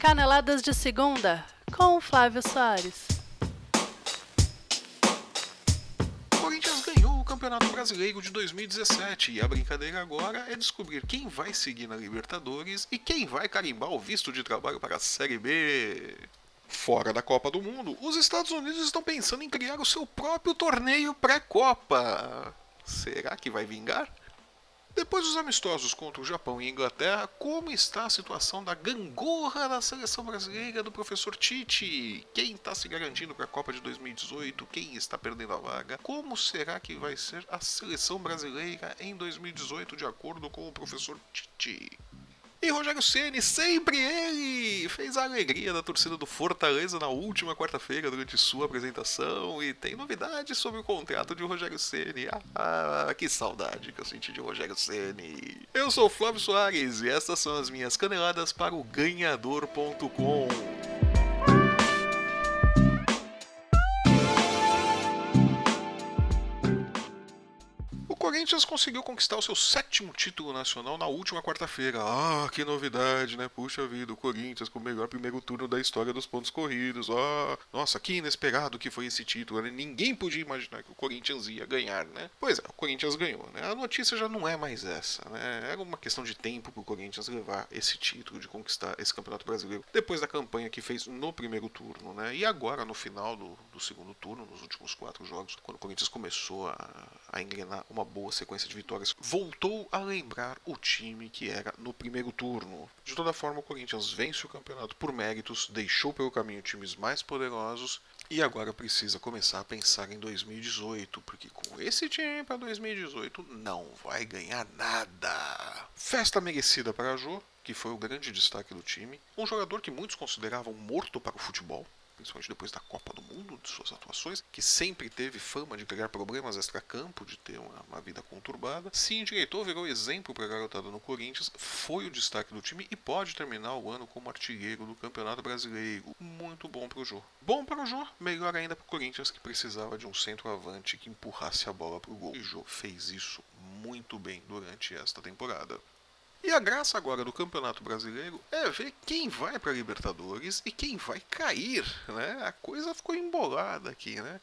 Caneladas de Segunda, com o Flávio Soares. Corinthians ganhou o Campeonato Brasileiro de 2017 e a brincadeira agora é descobrir quem vai seguir na Libertadores e quem vai carimbar o visto de trabalho para a Série B. Fora da Copa do Mundo, os Estados Unidos estão pensando em criar o seu próprio torneio pré-Copa. Será que vai vingar? Depois dos amistosos contra o Japão e Inglaterra, como está a situação da gangorra da seleção brasileira do professor Tite? Quem está se garantindo para a Copa de 2018? Quem está perdendo a vaga? Como será que vai ser a seleção brasileira em 2018 de acordo com o professor Tite? E Rogério Ceni, sempre ele, fez a alegria da torcida do Fortaleza na última quarta-feira durante sua apresentação e tem novidades sobre o contrato de Rogério Ceni. Ah, que saudade que eu senti de Rogério Ceni. Eu sou o Flávio Soares e essas são as minhas caneladas para o ganhador.com. Corinthians conseguiu conquistar o seu sétimo título nacional na última quarta-feira. Ah, que novidade, né? Puxa vida, o Corinthians com o melhor primeiro turno da história dos pontos corridos. Ah, nossa, que inesperado que foi esse título. Né? Ninguém podia imaginar que o Corinthians ia ganhar, né? Pois é, o Corinthians ganhou, né? A notícia já não é mais essa, né? Era uma questão de tempo para o Corinthians levar esse título, de conquistar esse Campeonato Brasileiro, depois da campanha que fez no primeiro turno, né? E agora, no final do, do segundo turno, nos últimos quatro jogos, quando o Corinthians começou a, a engrenar uma boa boa sequência de vitórias, voltou a lembrar o time que era no primeiro turno. De toda forma, o Corinthians vence o campeonato por méritos, deixou pelo caminho times mais poderosos e agora precisa começar a pensar em 2018, porque com esse time para 2018 não vai ganhar nada. Festa merecida para a Jô, que foi o grande destaque do time, um jogador que muitos consideravam morto para o futebol, principalmente depois da Copa do Mundo, de suas atuações, que sempre teve fama de criar problemas extra-campo, de ter uma, uma, vida conturbada. Se endireitou, virou exemplo para a garotada no Corinthians, foi o destaque do time e pode terminar o ano como artilheiro do Campeonato Brasileiro. Muito bom para o Jô. Bom para o Jô, melhor ainda para o Corinthians, que precisava de um centroavante que empurrasse a bola para o gol. E Jô fez isso muito bem durante esta temporada. E a graça agora do Campeonato Brasileiro é ver quem vai para Libertadores e quem vai cair, né? A coisa ficou embolada aqui, né?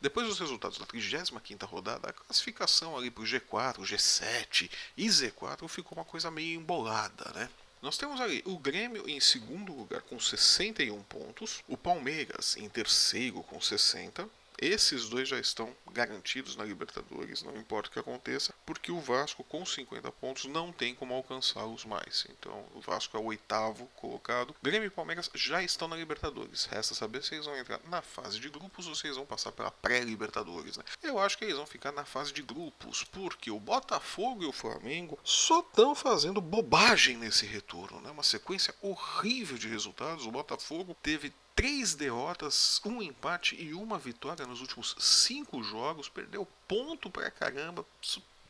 Depois dos resultados da 35ª rodada, a classificação ali para o G4, G7 e Z4 ficou uma coisa meio embolada, né? Nós temos ali o Grêmio em segundo lugar com 61 pontos, o Palmeiras em terceiro com 60, esses dois já estão garantidos na Libertadores, não importa o que aconteça, porque o Vasco com 50 pontos não tem como alcançá-los mais. Então o Vasco é o oitavo colocado. Grêmio e Palmeiras já estão na Libertadores. Resta saber se eles vão entrar na fase de grupos ou se eles vão passar pela pré-Libertadores. Né? Eu acho que eles vão ficar na fase de grupos, porque o Botafogo e o Flamengo só estão fazendo bobagem nesse retorno. Né? Uma sequência horrível de resultados. O Botafogo teve três derrotas, um empate e uma vitória nos últimos cinco jogos, perdeu ponto pra caramba,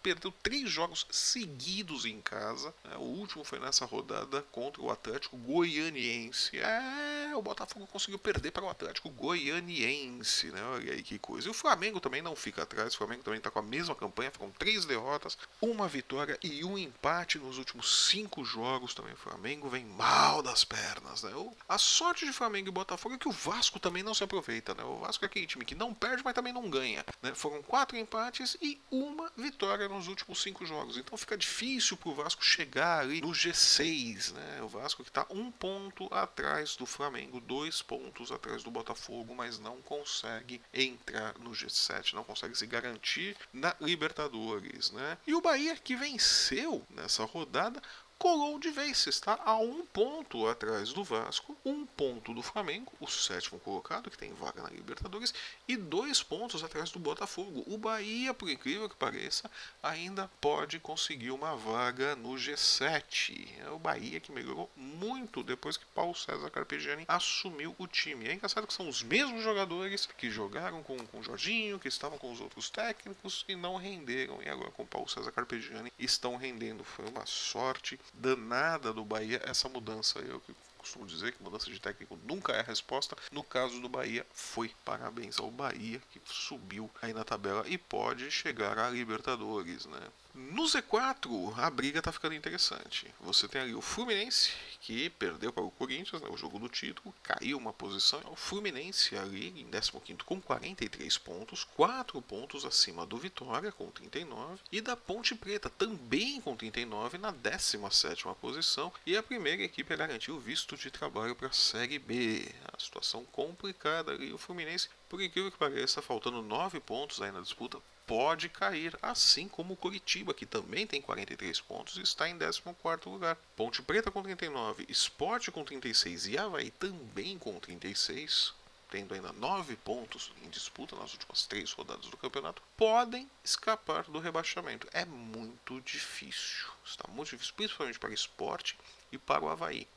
perdeu três jogos seguidos em casa. É, o último foi nessa rodada contra o Atlético Goianiense. É, o Botafogo conseguiu perder para o Atlético Goianiense, né? Olha aí que coisa. E o Flamengo também não fica atrás. O Flamengo também está com a mesma campanha. Foram três derrotas, uma vitória e um empate nos últimos cinco jogos. Também o Flamengo vem mal das pernas, né? A sorte de Flamengo e Botafogo é que o Vasco também não se aproveita, né? O Vasco é aquele time que não perde, mas também não ganha. Né? Foram quatro empates e uma vitória nos últimos cinco jogos. Então fica difícil para o Vasco chegar ali no G6. Né? O Vasco que está um ponto atrás do Flamengo, dois pontos atrás do Botafogo, mas não consegue entrar no G7, não consegue se garantir na Libertadores. Né? E o Bahia que venceu nessa rodada colou de vez, está a um ponto atrás do Vasco, um ponto do Flamengo, o sétimo colocado, que tem vaga na Libertadores, e dois pontos atrás do Botafogo. O Bahia, por incrível que pareça, ainda pode conseguir uma vaga no G7. É o Bahia que melhorou muito depois que Paulo César Carpegiani assumiu o time. É engraçado que são os mesmos jogadores que jogaram com, com o Jorginho, que estavam com os outros técnicos e não renderam. E agora com Paulo César Carpegiani estão rendendo. Foi uma sorte danada do Bahia essa mudança. Eu costumo dizer que mudança de técnico nunca é a resposta. No caso do Bahia, foi parabéns ao Bahia que subiu aí na tabela e pode chegar à Libertadores, né? No Z4, a briga tá ficando interessante. Você tem ali o Fluminense, que perdeu para o Corinthians, né, o jogo do título, caiu uma posição. O Fluminense ali em 15 com 43 pontos, 4 pontos acima do Vitória com 39 e da Ponte Preta também com 39 na 17 posição. E a primeira equipe a garantir o visto de trabalho para a Série B. A situação complicada ali. O Fluminense, por incrível que pareça, faltando 9 pontos aí na disputa, pode cair, assim como o Curitiba, que também tem 43 pontos e está em 14º lugar. Ponte Preta com 39, Esporte com 36 e Havaí também com 36, tendo ainda 9 pontos em disputa nas últimas 3 rodadas do campeonato, podem escapar do rebaixamento. É muito difícil, está muito difícil, principalmente para o Esporte e para o Havaí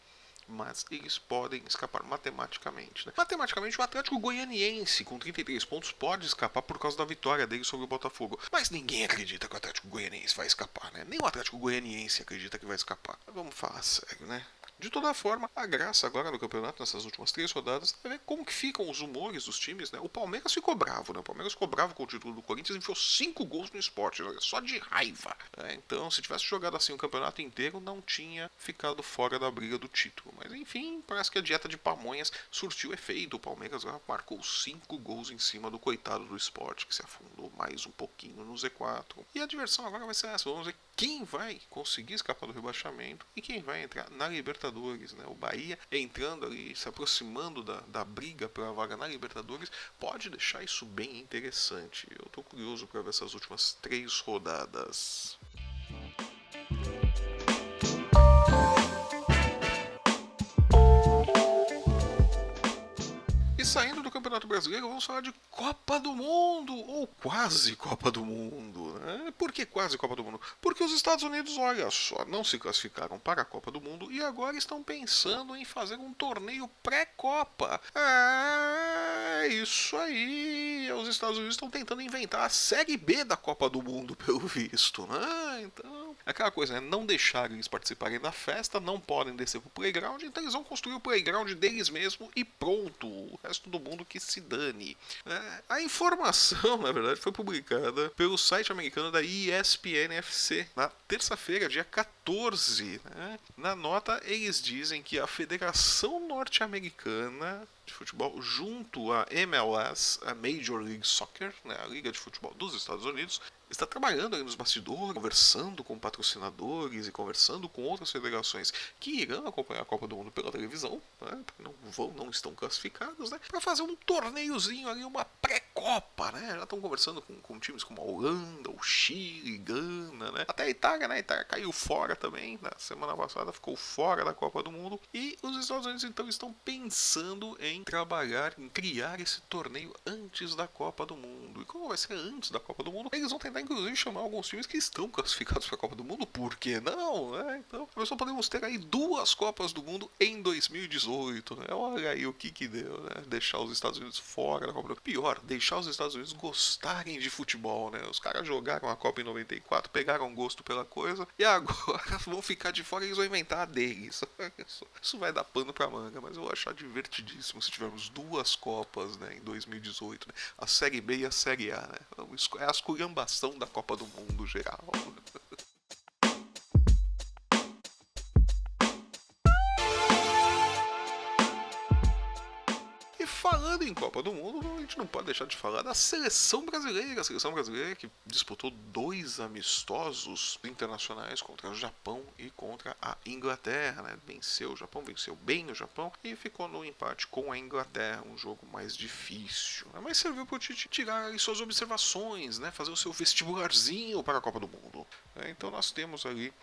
mas eles podem escapar matematicamente. Né? Matematicamente, o Atlético Goianiense, com 33 pontos, pode escapar por causa da vitória dele sobre o Botafogo. Mas ninguém acredita que o Atlético Goianiense vai escapar, né? Nem o Atlético Goianiense acredita que vai escapar. Vamos falar sério, né? De toda forma, a graça agora no campeonato, nessas últimas três rodadas, é ver como que ficam os humores dos times, né? O Palmeiras ficou bravo, né? O Palmeiras ficou bravo com o título do Corinthians e enfiou cinco gols no esporte, só de raiva. Né? Então, se tivesse jogado assim o campeonato inteiro, não tinha ficado fora da briga do título. Mas enfim, parece que a dieta de pamonhas surtiu efeito. O Palmeiras marcou cinco gols em cima do coitado do esporte, que se afundou mais um pouquinho no Z4. E a diversão agora vai ser essa. Vamos ver quem vai conseguir escapar do rebaixamento e quem vai entrar na Libertadores. Né? O Bahia entrando ali, se aproximando da, da briga pela vaga na Libertadores, pode deixar isso bem interessante. Eu estou curioso para ver essas últimas três rodadas. Campeonato Brasileiro, vamos falar de Copa do Mundo, ou quase Copa do Mundo. Né? Por que quase Copa do Mundo? Porque os Estados Unidos, olha só, não se classificaram para a Copa do Mundo e agora estão pensando em fazer um torneio pré-Copa. É isso aí. Os Estados Unidos estão tentando inventar a Série B da Copa do Mundo, pelo visto. Né? Então, aquela coisa, né? não deixar eles participarem da festa, não podem descer pro playground, então eles vão construir o playground deles mesmo e pronto. O resto todo mundo que se dane. É, a informação, na verdade, foi publicada pelo site americano da ESPN-FC na terça-feira, dia 14. Né? Na nota, eles dizem que a Federação Norte-Americana de Futebol, junto à MLS, a Major League Soccer, né, a Liga de Futebol dos Estados Unidos, está trabalhando ali nos bastidores, conversando com patrocinadores e conversando com outras federações que irão acompanhar a Copa do Mundo pela televisão, né, não vão, não estão classificados, né, para fazer um torneiozinho ali, uma pré-copa, né, já estão conversando com, com, times como a Holanda, o Chile, Gana, né, até a Itália, né, a Itália caiu fora também, na semana passada ficou fora da Copa do Mundo, e os Estados Unidos então estão pensando em trabalhar, em criar esse torneio antes da Copa do Mundo, e como vai ser antes da Copa do Mundo, eles vão tentar inclusive chamar alguns times que estão classificados para a Copa do Mundo, por que não? Né? Então, nós só podemos ter aí duas Copas do Mundo em 2018. Né? Olha aí o que que deu, né? Deixar os Estados Unidos fora da Copa do Mundo. Pior, deixar os Estados Unidos gostarem de futebol, né? Os caras jogaram a Copa em 94, pegaram gosto pela coisa e agora vão ficar de fora e eles vão inventar a deles. Isso vai dar pano pra manga, mas eu vou achar divertidíssimo se tivermos duas Copas né, em 2018. Né? A Série B e a Série A. Né? É a esculhambação da Copa do Mundo geral. falando Copa do Mundo, a gente não pode deixar de falar da seleção brasileira. A seleção brasileira que disputou dois amistosos internacionais contra o Japão e contra a Inglaterra. Né? Venceu o Japão, venceu bem o Japão e ficou no empate com a Inglaterra, um jogo mais difícil. Né? Mas serviu para o Tite tirar suas observações, né? fazer o seu vestibularzinho para a Copa do Mundo. Então nós temos ali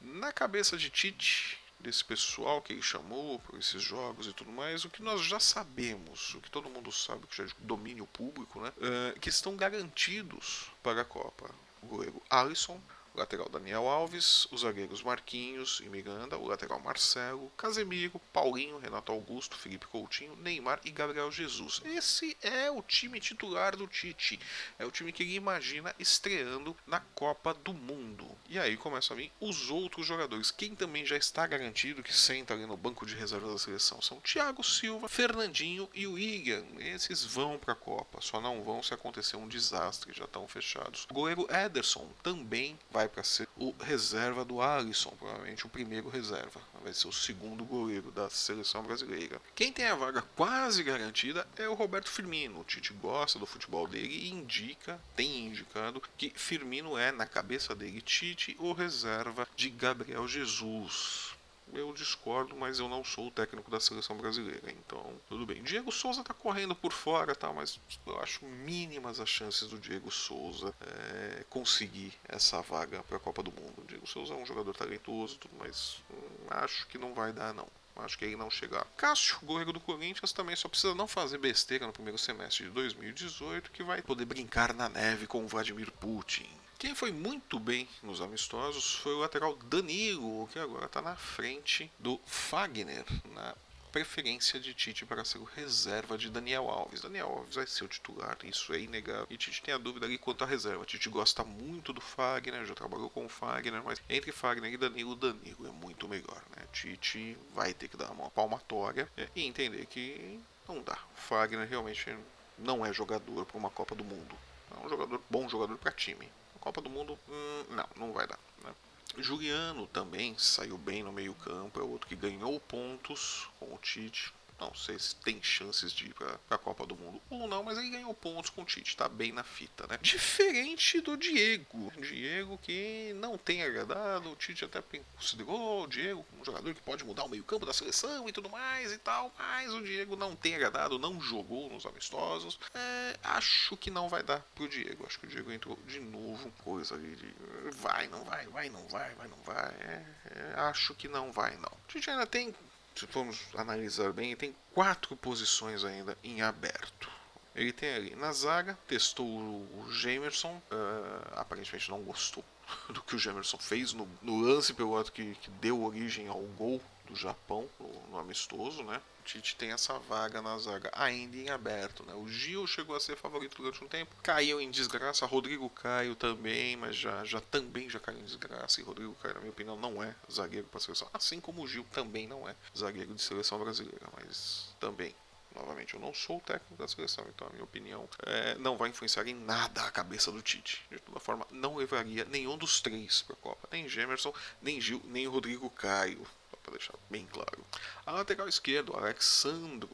na cabeça de Tite desse pessoal que ele chamou para esses jogos e tudo mais, o que nós já sabemos, o que todo mundo sabe que já é domínio público, né, uh, que estão garantidos para a Copa. O goleiro Alisson, o lateral Daniel Alves, os zagueiros Marquinhos e Miranda, o lateral Marcelo, Casemiro, Paulinho, Renato Augusto, Felipe Coutinho, Neymar e Gabriel Jesus. Esse é o time titular do Tite. É o time que ele imagina estreando na Copa do Mundo. E aí começam a vir os outros jogadores. Quem também já está garantido que senta ali no banco de reserva da seleção são Thiago Silva, Fernandinho e o William. Esses vão para a Copa, só não vão se acontecer um desastre, já estão fechados. O goleiro Ederson também vai vai para ser o reserva do Alisson, provavelmente o primeiro reserva. Vai ser o segundo goleiro da seleção brasileira. Quem tem a vaga quase garantida é o Roberto Firmino. O Tite gosta do futebol dele e indica, tem indicado, que Firmino é, na cabeça dele, Tite, o reserva de Gabriel Jesus eu discordo, mas eu não sou o técnico da seleção brasileira, então tudo bem. Diego Souza tá correndo por fora, tá, mas eu acho mínimas as chances do Diego Souza é, conseguir essa vaga para a Copa do Mundo. O Diego Souza é um jogador talentoso, mas hum, acho que não vai dar não. Acho que aí não chegar. Cássio, goleiro do Corinthians, também só precisa não fazer besteira no primeiro semestre de 2018, que vai poder brincar na neve com o Vladimir Putin. Quem foi muito bem nos amistosos foi o lateral Danilo, que agora está na frente do Fagner, na preferência de Tite para ser o reserva de Daniel Alves. Daniel Alves vai ser o titular, isso é inegável. E Tite tem a dúvida ali quanto à reserva. Tite gosta muito do Fagner, já trabalhou com o Fagner, mas entre Fagner e Danilo, Danilo é muito melhor. Né? Tite vai ter que dar uma palmatória é, e entender que não dá. O Fagner realmente não é jogador para uma Copa do Mundo. É um jogador bom jogador para time. Copa do Mundo, hum, não, não vai dar. Né? Juliano também saiu bem no meio campo, é outro que ganhou pontos com o Tite. Não sei se tem chances de ir para a Copa do Mundo ou não, mas ele ganhou pontos com o Tite, tá bem na fita, né? Diferente do Diego. Diego que não tem agradado, o Tite até considerou o Diego um jogador que pode mudar o meio-campo da seleção e tudo mais e tal, mas o Diego não tem agradado, não jogou nos amistosos. É, acho que não vai dar pro Diego. Acho que o Diego entrou de novo, coisa ali de vai, não vai, vai, não vai, vai, não vai. É, é, acho que não vai, não. O Tite ainda tem se formos analisar bem, tem quatro posições ainda em aberto. Ele tem ali na zaga, testou o Jamerson, uh, aparentemente não gostou do que o Jamerson fez no, no lance pelo lado que, que deu origem ao gol do Japão no, no, amistoso, né? O Tite tem essa vaga na zaga ainda em aberto, né? O Gil chegou a ser favorito durante um tempo, caiu em desgraça, Rodrigo Caio também, mas já, já também já caiu em desgraça. E Rodrigo Caio, na minha opinião, não é zagueiro para seleção, assim como o Gil também não é zagueiro de seleção brasileira, mas também Novamente, eu não sou o técnico da seleção, então a minha opinião é, não vai influenciar em nada a cabeça do Tite. De toda forma, não levaria nenhum dos três para a Copa. Nem Gemerson, nem Gil, nem Rodrigo Caio para deixar bem claro. A lateral esquerdo, Alexandro,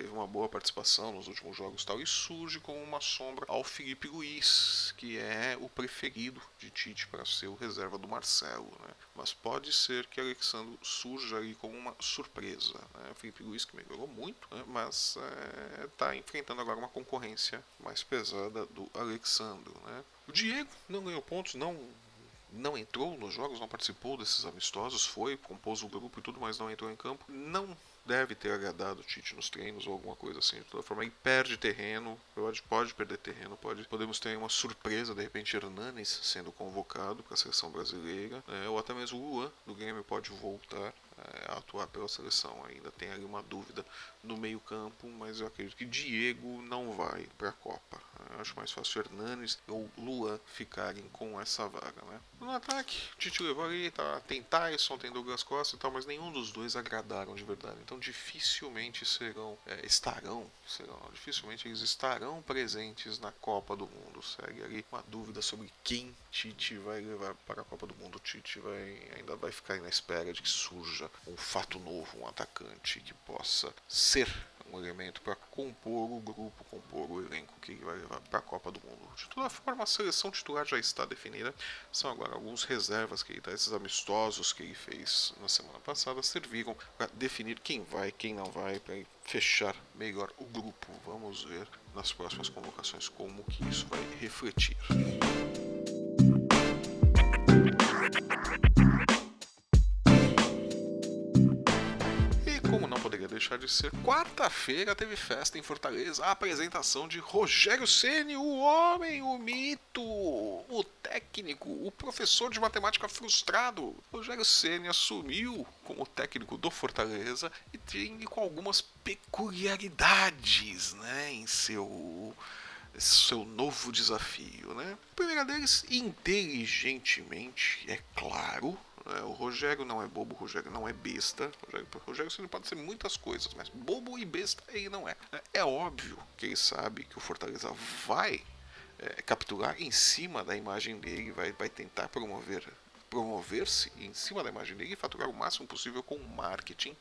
teve uma boa participação nos últimos jogos tal, e surge como uma sombra ao Felipe Luiz, que é o preferido de Tite para ser o reserva do Marcelo. Né? Mas pode ser que Alexandro surja ali como uma surpresa. Né? Felipe Luiz que melhorou muito, né? mas está é, enfrentando agora uma concorrência mais pesada do Alexandro. Né? O Diego não ganhou pontos, não não entrou nos jogos, não participou desses amistosos, foi, compôs o grupo e tudo, mas não entrou em campo. Não deve ter agradado o Tite nos treinos ou alguma coisa assim. De toda forma, ele perde terreno, pode, pode perder terreno, pode, podemos ter uma surpresa, de repente, Hernanes sendo convocado para a seleção brasileira, né, ou até mesmo o Luan do Grêmio pode voltar é, atuar pela seleção. Ainda tem ali uma dúvida no meio-campo, mas eu acredito que Diego não vai para a Copa. Eu acho mais fácil Hernanes ou Luan ficarem com essa vaga, né? No ataque, Tite levou ali, tá, tem Tyson, tem Douglas Costa e tal, mas nenhum dos dois agradaram de verdade. Então dificilmente serão, é, estarão, serão, dificilmente eles estarão presentes na Copa do Mundo. Segue ali uma dúvida sobre quem Tite vai levar para a Copa do Mundo. Tite vai, ainda vai ficar na espera de que surja um fato novo, um atacante que possa ser um elemento para compor o grupo, compor o elenco que vai levar para a Copa do Mundo. De toda forma, a seleção titular já está definida. São agora alguns reservas que ele dá, esses amistosos que ele fez na semana passada, serviram para definir quem vai, quem não vai, para fechar melhor o grupo. Vamos ver nas próximas convocações como que isso vai refletir. Deixar de ser. Quarta-feira teve festa em Fortaleza, a apresentação de Rogério Ceni, o homem, o mito, o técnico, o professor de matemática frustrado. Rogério Ceni assumiu como técnico do Fortaleza e tem com algumas peculiaridades, né, em seu seu novo desafio, né? A primeira deles, inteligentemente, é claro, é, o Rogério não é bobo, o Rogério não é besta. O Rogério, o Rogério ele pode ser muitas coisas, mas bobo e besta ele não é. É, é óbvio que ele sabe que o Fortaleza vai é, capturar em cima da imagem dele, vai, vai tentar promover promover-se em cima da imagem dele e faturar o máximo possível com marketing,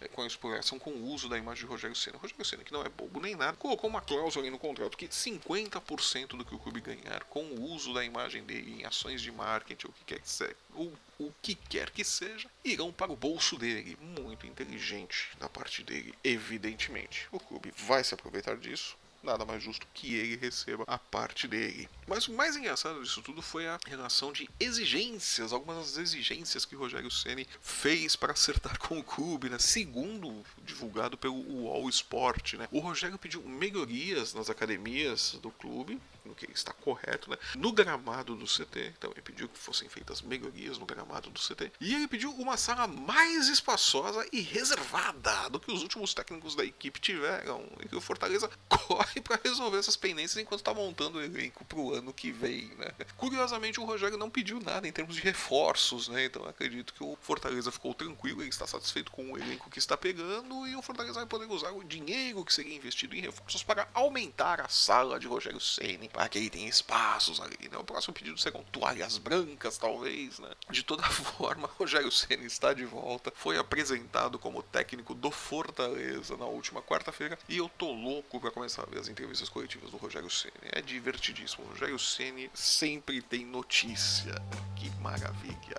é, com a exploração, com o uso da imagem de Rogério Senna. Rogério Senna, que não é bobo nem nada, colocou uma cláusula no contrato que 50% do que o clube ganhar com o uso da imagem dele em ações de marketing, ou o que quer que seja, o, o que quer que seja, irão para o bolso dele. Muito inteligente da parte dele, evidentemente. O clube vai se aproveitar disso, nada mais justo que ele receba a parte dele. Mas o mais engraçado disso tudo foi a relação de exigências, algumas das exigências que Rogério Ceni fez para acertar com o clube, né? Segundo divulgado pelo UOL Sport, né? O Rogério pediu melhorias nas academias do clube, no que está correto, né? No gramado do CT, então ele pediu que fossem feitas melhorias no gramado do CT. E ele pediu uma sala mais espaçosa e reservada do que os últimos técnicos da equipe tiveram. E que o Fortaleza corre para resolver essas pendências enquanto está montando o elenco para o ano que vem, né? Curiosamente, o Rogério não pediu nada em termos de reforços, né? Então acredito que o Fortaleza ficou tranquilo, ele está satisfeito com o elenco que está pegando e o Fortaleza vai poder usar o dinheiro que seria investido em reforços para aumentar a sala de Rogério Ceni que ele tenha espaços ali, né? O próximo pedido serão toalhas brancas, talvez, né? De toda forma, Rogério Ceni está de volta, foi apresentado como técnico do Fortaleza na última quarta-feira e eu tô louco para começar a ver as entrevistas coletivas do Rogério Ceni. É divertidíssimo. O Rogério Ceni sempre tem notícia. Que maravilha.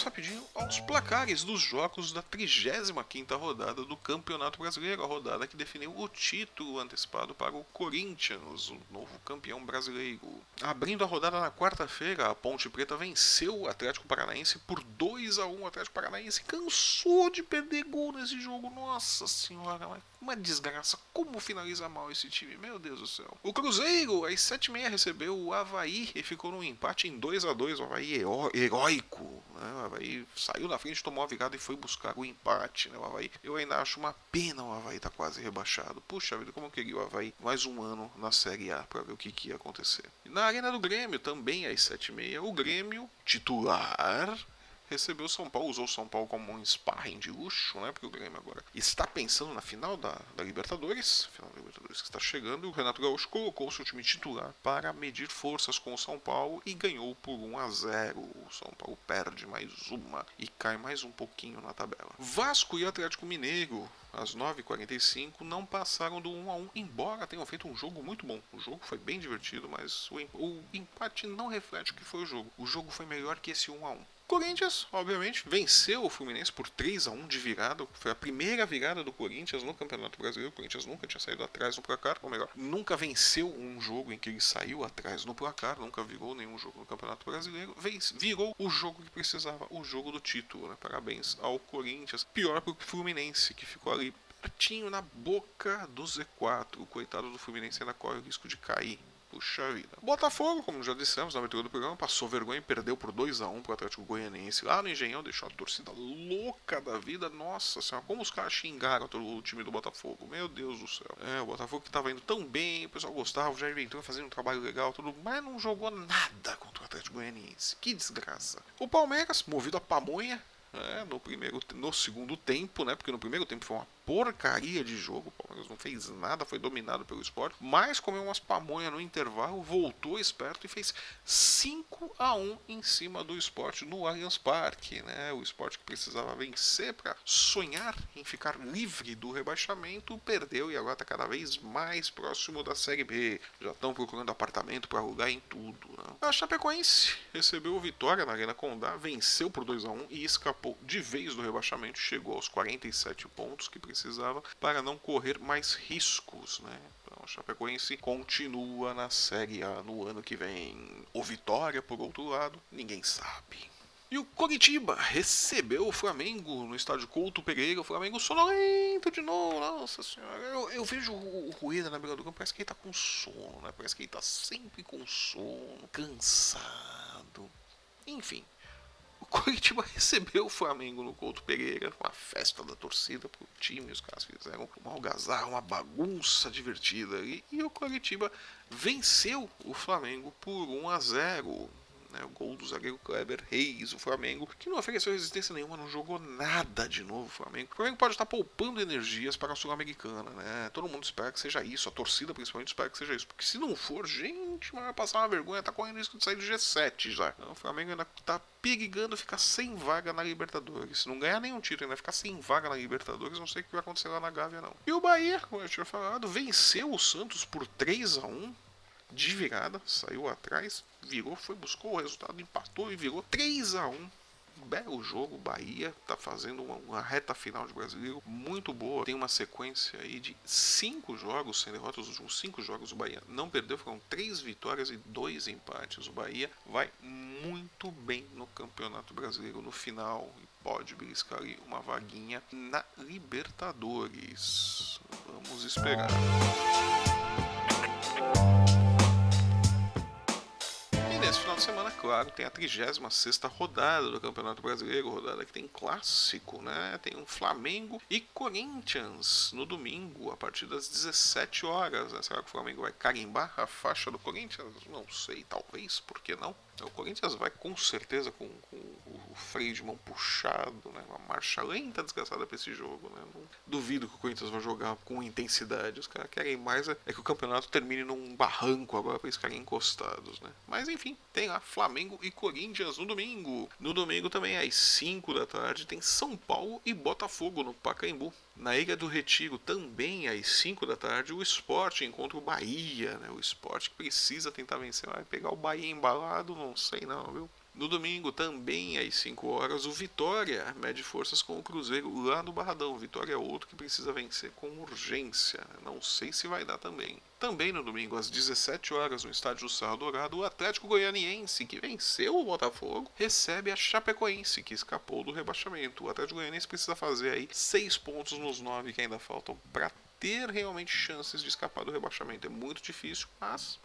Vamos rapidinho aos placares dos jogos da 35ª rodada do Campeonato Brasileiro, a rodada que definiu o título antecipado para o Corinthians, o novo campeão brasileiro. Abrindo a rodada na quarta-feira, a Ponte Preta venceu o Atlético Paranaense por 2 a 1. O Atlético Paranaense cansou de perder gol nesse jogo. Nossa senhora, uma desgraça. Como finaliza mal esse time? Meu Deus do céu. O Cruzeiro, às 7h30, recebeu o Havaí e ficou num empate em 2 a 2 O Havaí heróico né? Havaí saiu na frente, tomou a virada e foi buscar o empate. Né? O Havaí, eu ainda acho uma pena o Havaí tá quase rebaixado. Puxa vida, como eu queria o Havaí mais um ano na Série A para ver o que, que ia acontecer. Na Arena do Grêmio, também às 7h30, o Grêmio titular recebeu o São Paulo, usou o São Paulo como um sparring de luxo, né? Porque o Grêmio agora está pensando na final da, da Libertadores, final da Libertadores que está chegando, e o Renato Gaúcho colocou o seu time titular para medir forças com o São Paulo e ganhou por 1 a 0. O São Paulo perde mais uma e cai mais um pouquinho na tabela. Vasco e Atlético Mineiro às 9h45, não passaram do 1 a 1 embora tenham feito um jogo muito bom. O jogo foi bem divertido, mas o, o empate não reflete o que foi o jogo. O jogo foi melhor que esse 1 a 1 Corinthians, obviamente, venceu o Fluminense por 3 a 1 de virada. Foi a primeira virada do Corinthians no Campeonato Brasileiro. O Corinthians nunca tinha saído atrás no placar, ou melhor, nunca venceu um jogo em que ele saiu atrás no placar, nunca virou nenhum jogo no Campeonato Brasileiro. Virou o jogo que precisava, o jogo do título. Né? Parabéns ao Corinthians. Pior para o Fluminense, que ficou ali pertinho na boca do Z4. O coitado do Fluminense ainda corre o risco de cair Puxa vida. Botafogo, como já dissemos na abertura do programa, passou vergonha e perdeu por 2 a 1 pro Atlético Goianiense lá no Engenhão, deixou a torcida louca da vida. Nossa senhora, como os caras xingaram o time do Botafogo. Meu Deus do céu. É, o Botafogo que tava indo tão bem, o pessoal gostava, o Jair Ventura fazendo um trabalho legal, tudo, mas não jogou nada contra o Atlético Goianiense. Que desgraça. O Palmeiras, movido a pamonha, é, no primeiro no segundo tempo, né? Porque no primeiro tempo foi uma porcaria de jogo. O Palmeiras não fez nada, foi dominado pelo esporte. Mas comeu umas pamonhas no intervalo, voltou esperto e fez 5 a 1 em cima do esporte no Allianz Parque. Né? O esporte que precisava vencer para sonhar em ficar livre do rebaixamento, perdeu e agora está cada vez mais próximo da Série B. Já estão procurando apartamento para alugar em tudo. Né? A Chapecoense recebeu vitória na Arena Condá, venceu por 2 a 1 e escapou de vez do rebaixamento, chegou aos 47 pontos que precisava precisava para não correr mais riscos, né? Então, a Chapecoense continua na Série A no ano que vem. O Vitória, por outro lado, ninguém sabe. E o Coritiba recebeu o Flamengo no estádio Couto Pereira. O Flamengo sonolento de novo. Nossa senhora. Eu, eu vejo o Rueda na beira do campo. Parece que ele tá com sono, né? Parece que ele tá sempre com sono, cansado. Enfim, Curitiba recebeu o Flamengo no Couto Pereira, uma festa da torcida pro time, os caras fizeram uma algazarra, uma bagunça divertida ali, e o Curitiba venceu o Flamengo por 1 a 0 Né? O gol do zagueiro Kleber Reis, o Flamengo, que não ofereceu resistência nenhuma, não jogou nada de novo o Flamengo. O Flamengo pode estar poupando energias para a Sul-Americana, né? Todo mundo espera que seja isso, a torcida principalmente espera que seja isso. Porque se não for, gente, vai passar uma vergonha, tá correndo risco de sair do G7 já. Então, o Flamengo ainda tá perigando ficar sem vaga na Libertadores. Se não ganhar nenhum título, ainda ficar sem vaga na Libertadores, não sei o que vai acontecer lá na Gávea, não. E o Bahia, como eu tinha falado, venceu o Santos por 3 a 1 de virada, saiu atrás, virou, foi, buscou o resultado, empatou e virou 3 a 1 belo jogo. Bahia está fazendo uma, uma, reta final de brasileiro muito boa. Tem uma sequência aí de cinco jogos sem derrotas. Os últimos cinco jogos o Bahia não perdeu. Foram três vitórias e dois empates. O Bahia vai muito bem no Campeonato Brasileiro no final e pode beliscar uma vaguinha na Libertadores. Vamos esperar. Claro, tem a 36 rodada do Campeonato Brasileiro, rodada que tem clássico, né? Tem um Flamengo e Corinthians no domingo, a partir das 17 horas. Né? Será que o Flamengo vai carimbar a faixa do Corinthians? Não sei, talvez, por que não? O Corinthians vai com certeza com, com o freio de mão puxado, né? uma marcha lenta desgraçada para esse jogo. Né? Não duvido que o Corinthians vai jogar com intensidade. Os caras querem mais é, é que o campeonato termine num barranco agora para eles ficarem encostados. Né? Mas enfim, tem lá Flamengo e Corinthians no domingo. No domingo também, às 5 da tarde, tem São Paulo e Botafogo no Pacaembu. Na Ilha do Retiro, também às 5 da tarde, o esporte encontra o Bahia. Né? O esporte que precisa tentar vencer. Vai pegar o Bahia embalado, não sei não, viu? No domingo, também às 5 horas, o Vitória mede forças com o Cruzeiro lá no Barradão. Vitória é outro que precisa vencer com urgência. Não sei se vai dar também. Também no domingo, às 17 horas, no estádio do Cerro Dourado, o Atlético Goianiense, que venceu o Botafogo, recebe a Chapecoense, que escapou do rebaixamento. O Atlético Goianiense precisa fazer aí 6 pontos nos 9 que ainda faltam para ter realmente chances de escapar do rebaixamento. É muito difícil, mas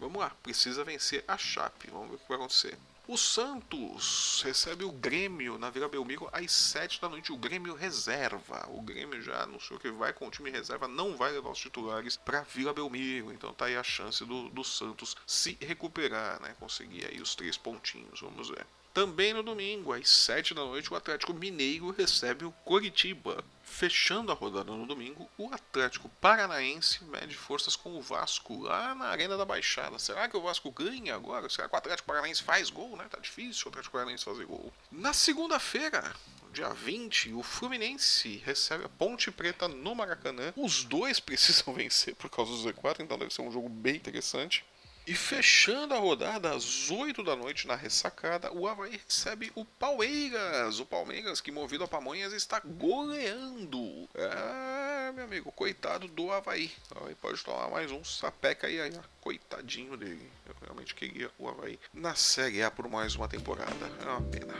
vamos lá, precisa vencer a Chape. Vamos ver o que vai acontecer. O Santos recebe o Grêmio na Vila Belmiro às 7 da noite. O Grêmio reserva. O Grêmio já anunciou que vai com o time reserva, não vai levar os titulares para Vila Belmiro. Então tá aí a chance do, do Santos se recuperar, né? Conseguir aí os três pontinhos. Vamos ver. Também no domingo, às 7 da noite, o Atlético Mineiro recebe o Coritiba. Fechando a rodada no domingo, o Atlético Paranaense mede forças com o Vasco lá na Arena da Baixada. Será que o Vasco ganha agora? Será que o Atlético Paranaense faz gol, né? Tá difícil o Atlético Paranaense fazer gol. Na segunda-feira, dia 20, o Fluminense recebe a Ponte Preta no Maracanã. Os dois precisam vencer por causa do Z4, então deve ser um jogo bem interessante. E fechando a rodada às 8 da noite na ressacada, o Havaí recebe o Palmeiras. O Palmeiras, que movido a pamonhas, está goleando. É, meu amigo, coitado do Havaí. O Havaí pode tomar mais um sapeca aí, aí, coitadinho dele. Eu realmente queria o Havaí na Série A por mais uma temporada. É uma pena.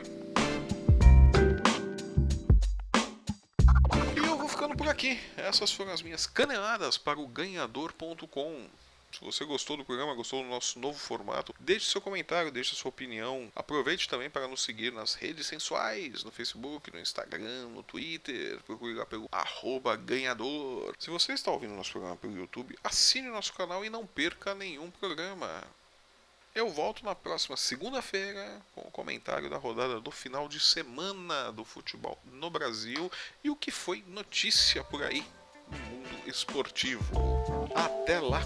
E eu vou ficando por aqui. Essas foram as minhas caneladas para o ganhador.com. Se você gostou do programa, gostou do nosso novo formato, deixe seu comentário, deixe sua opinião. Aproveite também para nos seguir nas redes sensuais, no Facebook, no Instagram, no Twitter. Procure lá pelo arroba ganhador. Se você está ouvindo nosso programa pelo YouTube, assine nosso canal e não perca nenhum programa. Eu volto na próxima segunda-feira com o comentário da rodada do final de semana do futebol no Brasil e o que foi notícia por aí no mundo esportivo. Até lá!